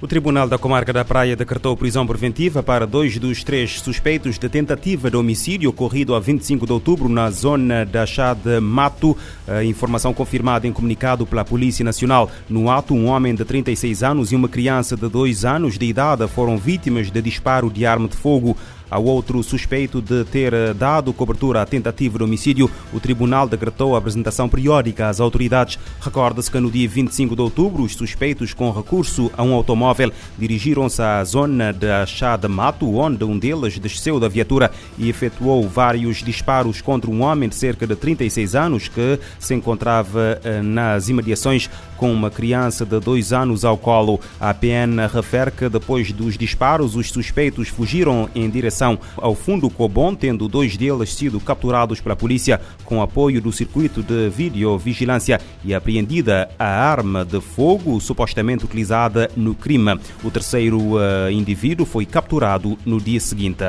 O Tribunal da Comarca da Praia decretou prisão preventiva para dois dos três suspeitos de tentativa de homicídio ocorrido a 25 de outubro na zona da Chá de Mato. A informação confirmada em comunicado pela Polícia Nacional. No ato, um homem de 36 anos e uma criança de 2 anos de idade foram vítimas de disparo de arma de fogo ao outro suspeito de ter dado cobertura à tentativa de homicídio, o tribunal decretou a apresentação periódica às autoridades. Recorda-se que no dia 25 de outubro, os suspeitos com recurso a um automóvel dirigiram-se à zona da Chá de Mato, onde um deles desceu da viatura e efetuou vários disparos contra um homem de cerca de 36 anos que se encontrava nas imediações com uma criança de dois anos ao colo. A PN refere que depois dos disparos, os suspeitos fugiram em direção ao fundo Cobon, tendo dois deles sido capturados pela polícia com apoio do circuito de videovigilância e apreendida a arma de fogo supostamente utilizada no crime. O terceiro uh, indivíduo foi capturado no dia seguinte.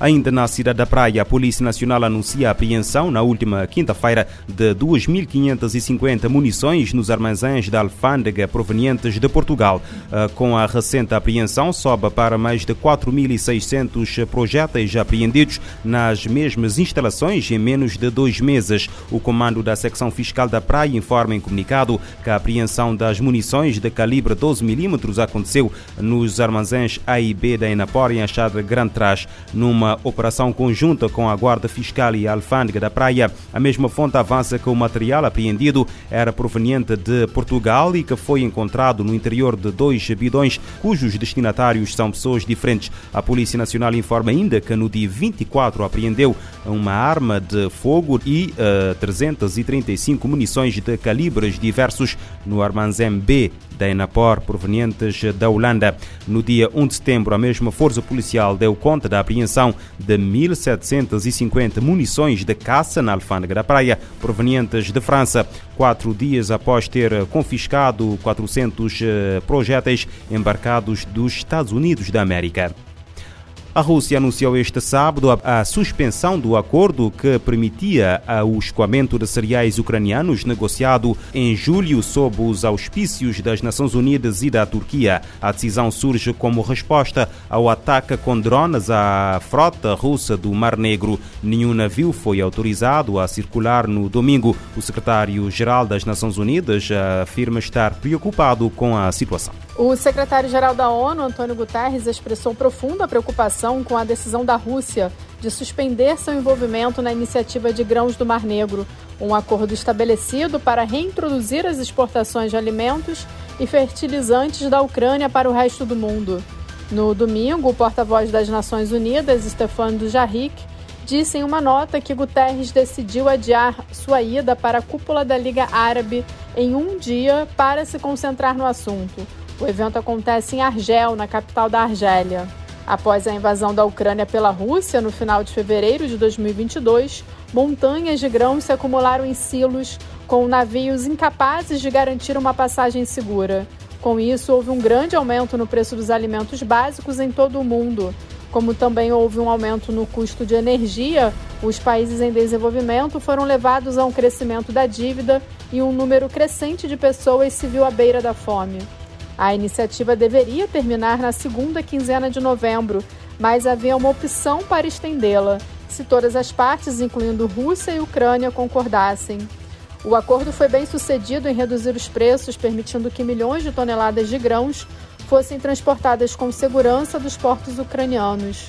Ainda na cidade da Praia, a Polícia Nacional anuncia a apreensão na última quinta-feira de 2.550 munições nos armazéns da alfândega provenientes de Portugal. Com a recente apreensão, sobe para mais de 4.600 projéteis apreendidos nas mesmas instalações em menos de dois meses. O comando da secção fiscal da Praia informa em comunicado que a apreensão das munições de calibre 12mm aconteceu nos armazéns A e B da Enapor em Achada Grande Trás, numa operação conjunta com a Guarda Fiscal e a Alfândega da Praia. A mesma fonte avança que o material apreendido era proveniente de Portugal e que foi encontrado no interior de dois bidões cujos destinatários são pessoas diferentes. A Polícia Nacional informa ainda que no dia 24 apreendeu uma arma de fogo e uh, 335 munições de calibres diversos no armazém B da Enapor provenientes da Holanda. No dia 1 de setembro, a mesma força policial deu conta da apreensão de 1.750 munições de caça na alfândega da praia provenientes de França. Quatro dias após ter confiscado 400 projéteis embarcados dos Estados Unidos da América. A Rússia anunciou este sábado a, suspensão do acordo que permitia o escoamento de cereais ucranianos negociado em julho sob os auspícios das Nações Unidas e da Turquia. A decisão surge como resposta ao ataque com drones à frota russa do Mar Negro. Nenhum navio foi autorizado a circular no domingo. O secretário-geral das Nações Unidas afirma estar preocupado com a situação. O secretário-geral da ONU, Antônio Guterres, expressou profunda preocupação com a decisão da Rússia de suspender seu envolvimento na iniciativa de grãos do Mar Negro, um acordo estabelecido para reintroduzir as exportações de alimentos e fertilizantes da Ucrânia para o resto do mundo. No domingo, o porta-voz das Nações Unidas, Stefan Dujarric, disse em uma nota que Guterres decidiu adiar sua ida para a cúpula da Liga Árabe em um dia para se concentrar no assunto. O evento acontece em Argel, na capital da Argélia. Após a invasão da Ucrânia pela Rússia no final de fevereiro de 2022, montanhas de grãos se acumularam em silos, com navios incapazes de garantir uma passagem segura. Com isso, houve um grande aumento no preço dos alimentos básicos em todo o mundo. Como também houve um aumento no custo de energia, os países em desenvolvimento foram levados a um crescimento da dívida e um número crescente de pessoas se viu à beira da fome. A iniciativa deveria terminar na segunda quinzena de novembro, mas havia uma opção para estendê-la, se todas as partes, incluindo Rússia e Ucrânia, concordassem. O acordo foi bem sucedido em reduzir os preços, permitindo que milhões de toneladas de grãos fossem transportadas com segurança dos portos ucranianos.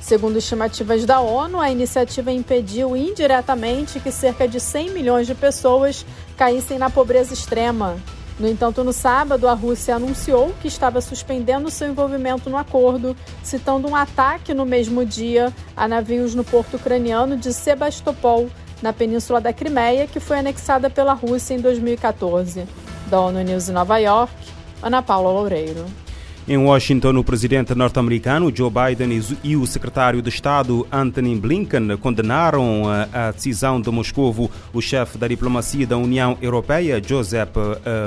Segundo estimativas da ONU, a iniciativa impediu indiretamente que cerca de 100 milhões de pessoas caíssem na pobreza extrema. No entanto, no sábado, a Rússia anunciou que estava suspendendo seu envolvimento no acordo, citando um ataque no mesmo dia a navios no porto ucraniano de Sebastopol, na península da Crimeia, que foi anexada pela Rússia em 2014. Da ONU News em Nova York, Ana Paula Loureiro. Em Washington, o presidente norte-americano Joe Biden e o secretário de Estado Antony Blinken condenaram a decisão de Moscou. O chefe da diplomacia da União Europeia, Josep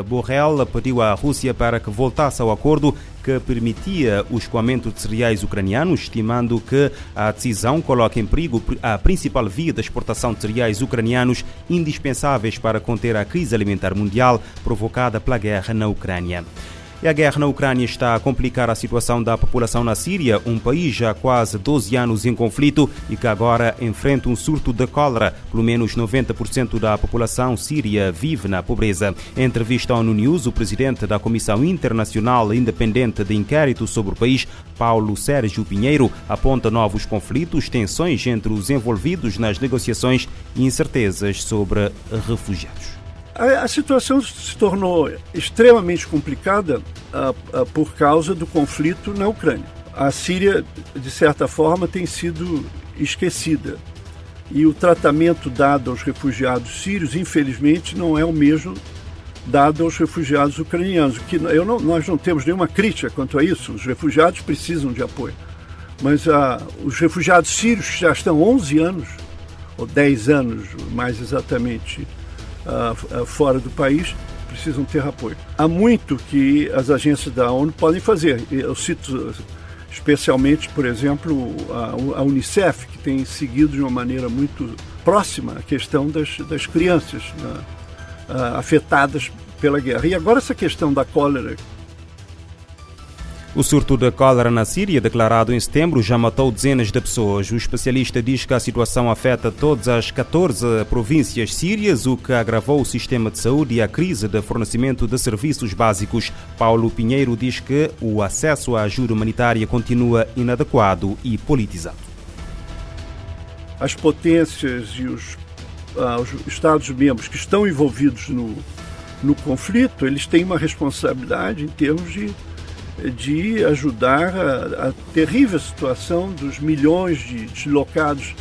Borrell, pediu à Rússia para que voltasse ao acordo que permitia o escoamento de cereais ucranianos, estimando que a decisão coloca em perigo a principal via de exportação de cereais ucranianos indispensáveis para conter a crise alimentar mundial provocada pela guerra na Ucrânia. E a guerra na Ucrânia está a complicar a situação da população na Síria, um país já há quase 12 anos em conflito e que agora enfrenta um surto de cólera. Pelo menos 90% da população síria vive na pobreza. Em entrevista ao ONU News, o presidente da Comissão Internacional Independente de Inquérito sobre o país, Paulo Sérgio Pinheiro, aponta novos conflitos, tensões entre os envolvidos nas negociações e incertezas sobre refugiados. A, a situação se tornou extremamente complicada por causa do conflito na Ucrânia. A Síria, de certa forma, tem sido esquecida. E o tratamento dado aos refugiados sírios, infelizmente, não é o mesmo dado aos refugiados ucranianos. Que eu não, nós não temos nenhuma crítica quanto a isso. Os refugiados precisam de apoio. Mas uh, os refugiados sírios já estão 11 anos, ou 10 anos mais exatamente, uh, fora do país precisam ter apoio. Há muito que as agências da ONU podem fazer. Eu cito especialmente, por exemplo, a, Unicef, que tem seguido de uma maneira muito próxima a questão das, das crianças né, afetadas pela guerra. E agora essa questão da cólera o surto de cólera na Síria, declarado em setembro, já matou dezenas de pessoas. O especialista diz que a situação afeta todas as 14 províncias sírias, o que agravou o sistema de saúde e a crise de fornecimento de serviços básicos. Paulo Pinheiro diz que o acesso à ajuda humanitária continua inadequado e politizado. As potências e os, ah, os Estados-membros que estão envolvidos no, no conflito, eles têm uma responsabilidade em termos de de ajudar a, a terrível situação dos milhões de deslocados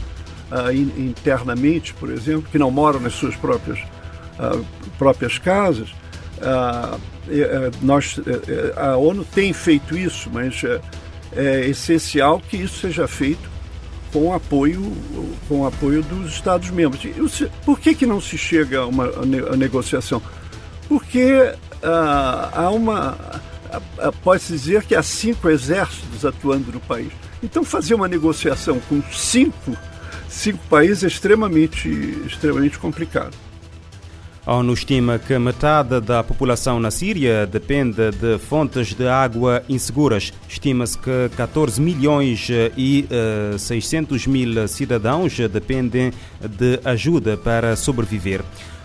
uh, in, internamente, por exemplo, que não moram nas suas próprias, uh, próprias casas. Uh, nós, a ONU tem feito isso, mas é essencial que isso seja feito com apoio, com apoio dos Estados-membros. Por que, que não se chega a uma a negociação? Porque há uma pode-se dizer que há cinco exércitos atuando no país. Então, fazer uma negociação com cinco, cinco países é extremamente, extremamente complicado. A ONU estima que metade da população na Síria depende de fontes de água inseguras. Estima-se que 14 milhões e uh, eh, 600 mil cidadãos dependem de ajuda para sobreviver.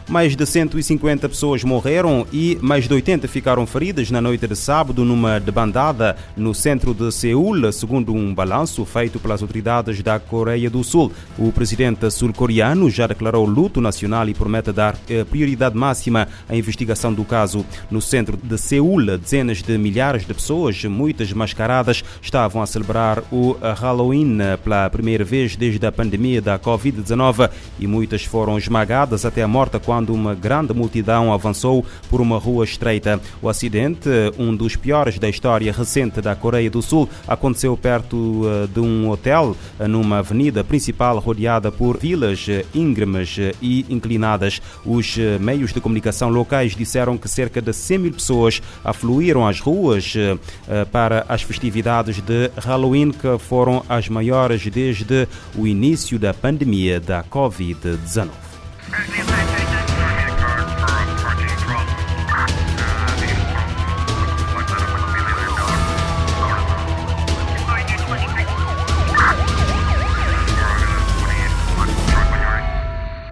Mais de 150 pessoas morreram e mais de 80 ficaram feridas na noite de sábado numa debandada no centro de Seul, segundo um balanço feito pelas autoridades da Coreia do Sul. O presidente sul-coreano já declarou luto nacional e promete dar eh, prioridade máxima à investigação do caso. No centro de Seul, dezenas de milhares de pessoas, muitas mascaradas, estavam a celebrar o Halloween pela primeira vez desde a pandemia da Covid-19 e muitas foram esmagadas até a morte quando quando uma grande multidão avançou por uma rua estreita. O acidente, um dos piores da história recente da Coreia do Sul, aconteceu perto eh, de um hotel eh, numa avenida principal rodeada por vilas eh, íngremes e inclinadas. Os meios de comunicação locais disseram que cerca de 100 mil pessoas afluíram às ruas para as festividades de Halloween, que foram as maiores desde o início da pandemia da Covid-19.